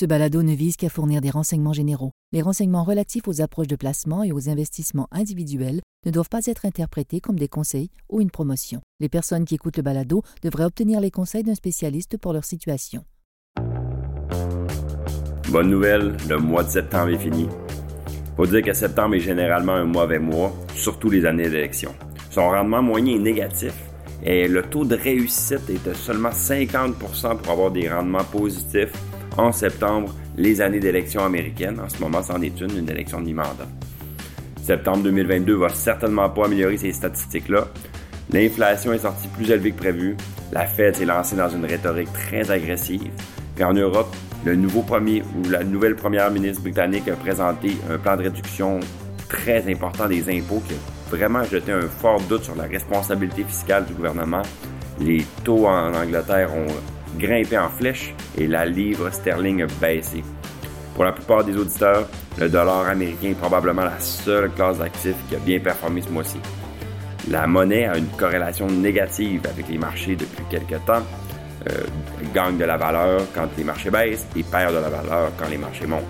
Ce balado ne vise qu'à fournir des renseignements généraux. Les renseignements relatifs aux approches de placement et aux investissements individuels ne doivent pas être interprétés comme des conseils ou une promotion. Les personnes qui écoutent le balado devraient obtenir les conseils d'un spécialiste pour leur situation. Bonne nouvelle, le mois de septembre est fini. Faut dire que septembre est généralement un mauvais mois, surtout les années d'élection. Son rendement moyen est négatif et le taux de réussite est de seulement 50 pour avoir des rendements positifs en septembre les années d'élection américaines. En ce moment, c'en est une, une élection de mi-mandat. Septembre 2022 va certainement pas améliorer ces statistiques-là. L'inflation est sortie plus élevée que prévu. La Fed s'est lancée dans une rhétorique très agressive. Puis en Europe, le nouveau premier ou la nouvelle première ministre britannique a présenté un plan de réduction très important des impôts qui a vraiment jeté un fort doute sur la responsabilité fiscale du gouvernement. Les taux en Angleterre ont grimpé en flèche et la livre sterling a baissé. Pour la plupart des auditeurs, le dollar américain est probablement la seule classe d'actifs qui a bien performé ce mois-ci. La monnaie a une corrélation négative avec les marchés depuis quelques temps. Euh, gagne de la valeur quand les marchés baissent et perd de la valeur quand les marchés montent.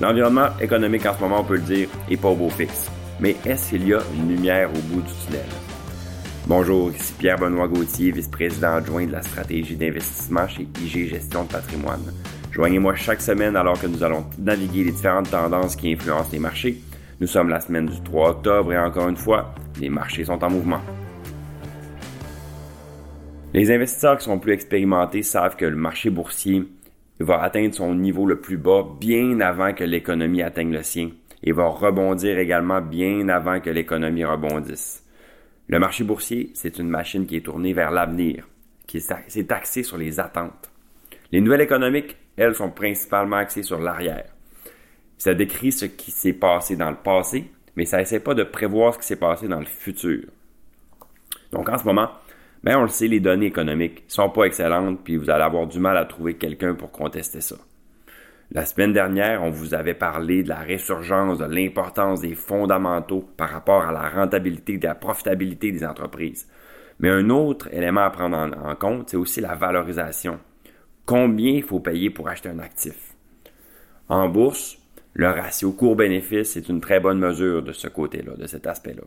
L'environnement économique en ce moment, on peut le dire, est pas au beau fixe. Mais est-ce qu'il y a une lumière au bout du tunnel? Bonjour, ici Pierre-Benoît Gauthier, vice-président adjoint de la stratégie d'investissement chez IG Gestion de patrimoine. Joignez-moi chaque semaine alors que nous allons naviguer les différentes tendances qui influencent les marchés. Nous sommes la semaine du 3 octobre et encore une fois, les marchés sont en mouvement. Les investisseurs qui sont plus expérimentés savent que le marché boursier va atteindre son niveau le plus bas bien avant que l'économie atteigne le sien et va rebondir également bien avant que l'économie rebondisse. Le marché boursier, c'est une machine qui est tournée vers l'avenir, qui est axée sur les attentes. Les nouvelles économiques, elles, sont principalement axées sur l'arrière. Ça décrit ce qui s'est passé dans le passé, mais ça essaie pas de prévoir ce qui s'est passé dans le futur. Donc en ce moment, ben on le sait, les données économiques sont pas excellentes, puis vous allez avoir du mal à trouver quelqu'un pour contester ça. La semaine dernière, on vous avait parlé de la résurgence, de l'importance des fondamentaux par rapport à la rentabilité et la profitabilité des entreprises. Mais un autre élément à prendre en, compte, c'est aussi la valorisation. Combien il faut payer pour acheter un actif? En bourse, le ratio court-bénéfice est une très bonne mesure de ce côté-là, de cet aspect-là.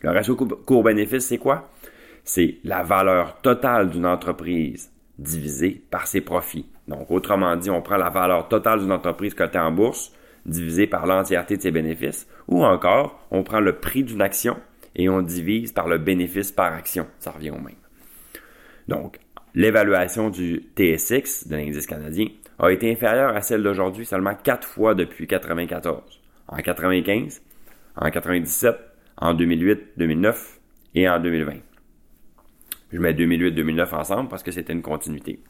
Le ratio court-bénéfice, c'est quoi? C'est la valeur totale d'une entreprise divisée par ses profits. Donc, autrement dit, on prend la valeur totale d'une entreprise cotée en bourse divisée par l'entièreté de ses bénéfices, ou encore, on prend le prix d'une action et on divise par le bénéfice par action. Ça revient au même. Donc, l'évaluation du TSX, de l'indice canadien, a été inférieure à celle d'aujourd'hui seulement quatre fois depuis 1994. En 1995, en 1997, en 2008, 2009 et en 2020. Je mets 2008-2009 ensemble parce que c'était une continuité.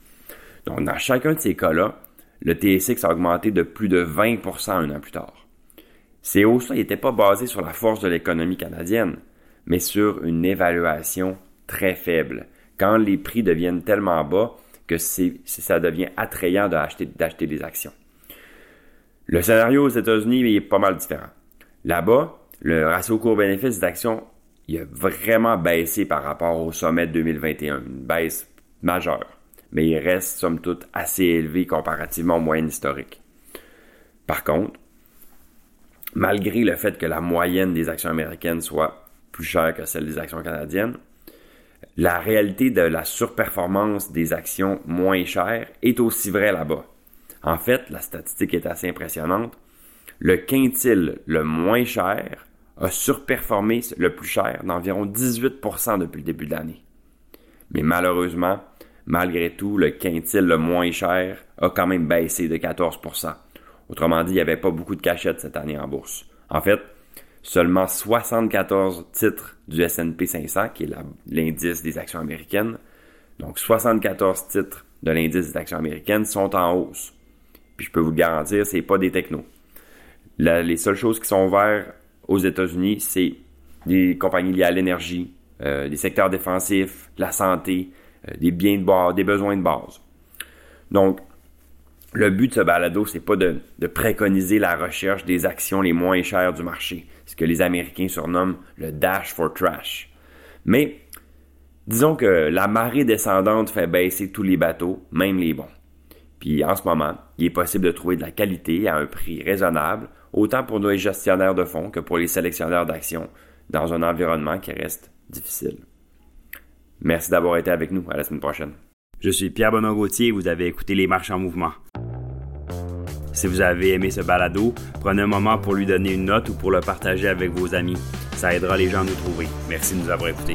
Donc, dans chacun de ces cas-là, le TSX a augmenté de plus de 20% un an plus tard. Ces hausses-là n'étaient pas basées sur la force de l'économie canadienne, mais sur une évaluation très faible, quand les prix deviennent tellement bas que ça devient attrayant d'acheter, des actions. Le scénario aux États-Unis est pas mal différent. Là-bas, le ratio court-bénéfice d'actions il a vraiment baissé par rapport au sommet de 2021, une baisse majeure mais il reste somme toute assez élevé comparativement aux moyennes historiques. Par contre, malgré le fait que la moyenne des actions américaines soit plus chère que celle des actions canadiennes, la réalité de la surperformance des actions moins chères est aussi vraie là-bas. En fait, la statistique est assez impressionnante. Le quintile le moins cher a surperformé le plus cher d'environ 18% depuis le début de l'année. Mais malheureusement, malgré tout, le quintil le moins cher a quand même baissé de 14% Autrement dit, il n'y avait pas beaucoup de cachettes cette année en bourse. En fait, seulement 74 titres du S&P 500, qui est l'indice des actions américaines, donc 74 titres de l'indice des actions américaines sont en hausse. Puis je peux vous le garantir, c'est pas des technos. les seules choses qui sont vertes aux États-Unis, c'est des compagnies liées à l'énergie, euh, des secteurs défensifs, la santé, des biens de base, des besoins de base. Donc, le but de ce balado, c'est pas de, préconiser la recherche des actions les moins chères du marché, ce que les Américains surnomment le dash for trash. Mais disons que la marée descendante fait baisser tous les bateaux, même les bons. Puis en ce moment, il est possible de trouver de la qualité à un prix raisonnable, autant pour nos gestionnaires de fonds que pour les sélectionneurs d'actions, dans un environnement qui reste difficile. Merci d'avoir été avec nous. À la semaine prochaine. Je suis Pierre Benoît Gauthier et vous avez écouté Les Marches en Mouvement. Si vous avez aimé ce balado, prenez un moment pour lui donner une note ou pour le partager avec vos amis. Ça aidera les gens à nous trouver. Merci de nous avoir écoutés.